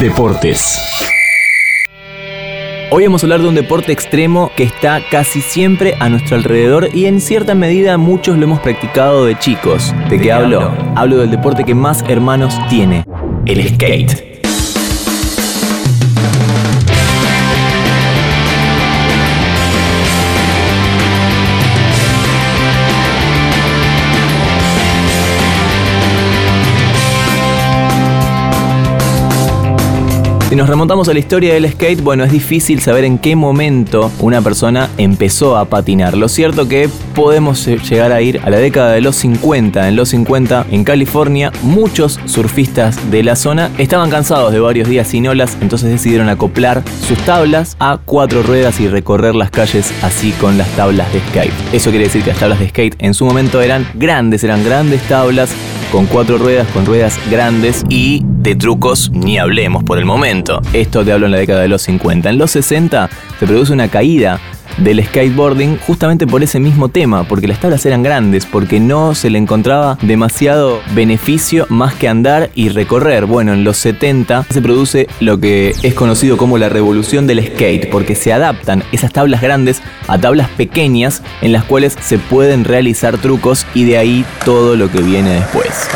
Deportes. Hoy vamos a hablar de un deporte extremo que está casi siempre a nuestro alrededor y en cierta medida muchos lo hemos practicado de chicos. ¿De, qué hablo? Hablo del deporte que más hermanos tiene, el skate. Si nos remontamos a la historia del skate, bueno, es difícil saber en qué momento una persona empezó a patinar. Lo cierto que podemos llegar a ir a la década de los 50. En los 50, en California, muchos surfistas de la zona estaban cansados de varios días sin olas, entonces decidieron acoplar sus tablas a cuatro ruedas y recorrer las calles así con las tablas de skate. Eso quiere decir que las tablas de skate en su momento eran grandes, eran grandes tablas con cuatro ruedas, con ruedas grandes y de trucos ni hablemos por el momento. Esto te hablo en la década de los 50. En los 60 se produce una caída del skateboarding justamente por ese mismo tema, porque las tablas eran grandes, porque no se le encontraba demasiado beneficio más que andar y recorrer. Bueno, en los 70 se produce lo que es conocido como la revolución del skate, porque se adaptan esas tablas grandes a tablas pequeñas en las cuales se pueden realizar trucos y de ahí todo lo que viene después.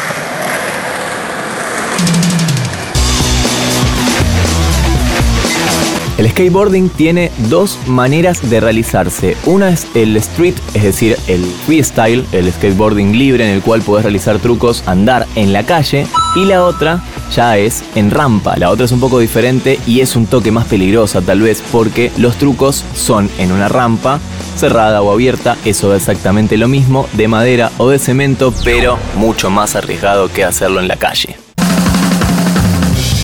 El skateboarding tiene dos maneras de realizarse. Una es el street, es decir, el freestyle, el skateboarding libre en el cual puedes realizar trucos, andar en la calle. Y la otra ya es en rampa. La otra es un poco diferente y es un toque más peligrosa tal vez porque los trucos son en una rampa cerrada o abierta, eso es exactamente lo mismo, de madera o de cemento, pero mucho más arriesgado que hacerlo en la calle.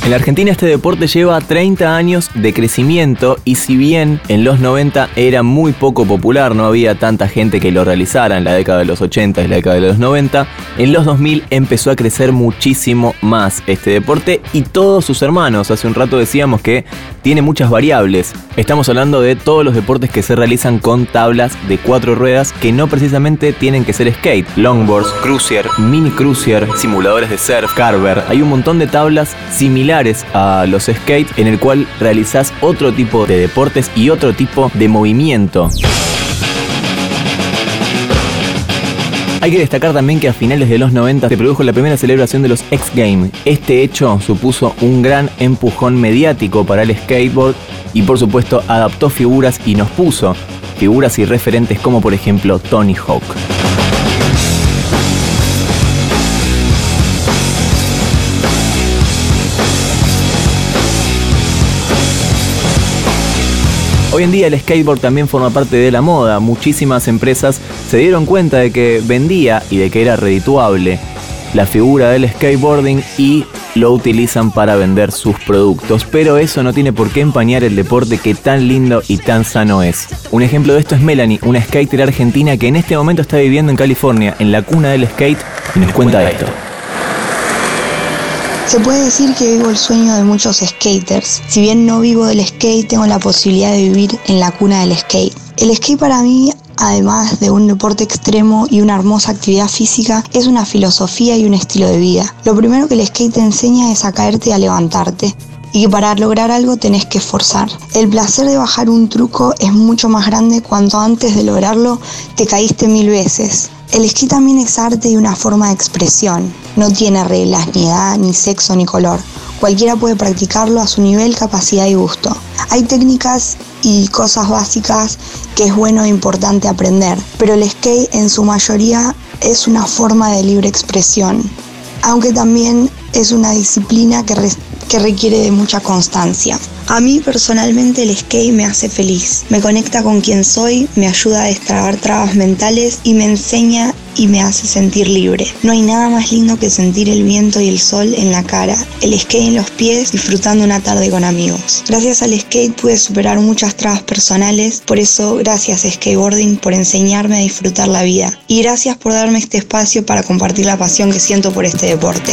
En la Argentina este deporte lleva 30 años de crecimiento y si bien en los 90 era muy poco popular, no había tanta gente que lo realizara en la década de los 80 y la década de los 90, en los 2000 empezó a crecer muchísimo más este deporte y todos sus hermanos. Hace un rato decíamos que tiene muchas variables. Estamos hablando de todos los deportes que se realizan con tablas de cuatro ruedas que no precisamente tienen que ser skate. Longboards, cruiser, mini cruiser, simuladores de surf, carver. Hay un montón de tablas similares a los skates en el cual realizas otro tipo de deportes y otro tipo de movimiento. Hay que destacar también que a finales de los 90 se produjo la primera celebración de los X Games. Este hecho supuso un gran empujón mediático para el skateboard y por supuesto adaptó figuras y nos puso figuras y referentes como por ejemplo Tony Hawk. Hoy en día el skateboard también forma parte de la moda. Muchísimas empresas se dieron cuenta de que vendía y de que era redituable la figura del skateboarding y lo utilizan para vender sus productos. Pero eso no tiene por qué empañar el deporte que tan lindo y tan sano es. Un ejemplo de esto es Melanie, una skater argentina que en este momento está viviendo en California, en la cuna del skate, y nos cuenta esto. Se puede decir que vivo el sueño de muchos skaters. Si bien no vivo del skate, tengo la posibilidad de vivir en la cuna del skate. El skate para mí además de un deporte extremo y una hermosa actividad física, es una filosofía y un estilo de vida. Lo primero que el skate te enseña es a caerte y a levantarte. Y que para lograr algo tenés que esforzar. El placer de bajar un truco es mucho más grande cuando antes de lograrlo te caíste mil veces. El esquí también es arte y una forma de expresión. No tiene reglas, ni edad, ni sexo, ni color. Cualquiera puede practicarlo a su nivel, capacidad y gusto. Hay técnicas y cosas básicas que es bueno e importante aprender, pero el skate en su mayoría es una forma de libre expresión, aunque también es una disciplina que, requiere de mucha constancia. A mí personalmente el skate me hace feliz, me conecta con quien soy, me ayuda a destrabar trabas mentales y me enseña y me hace sentir libre. No hay nada más lindo que sentir el viento y el sol en la cara, el skate en los pies, disfrutando una tarde con amigos. Gracias al skate pude superar muchas trabas personales, por eso gracias skateboarding por enseñarme a disfrutar la vida y gracias por darme este espacio para compartir la pasión que siento por este deporte.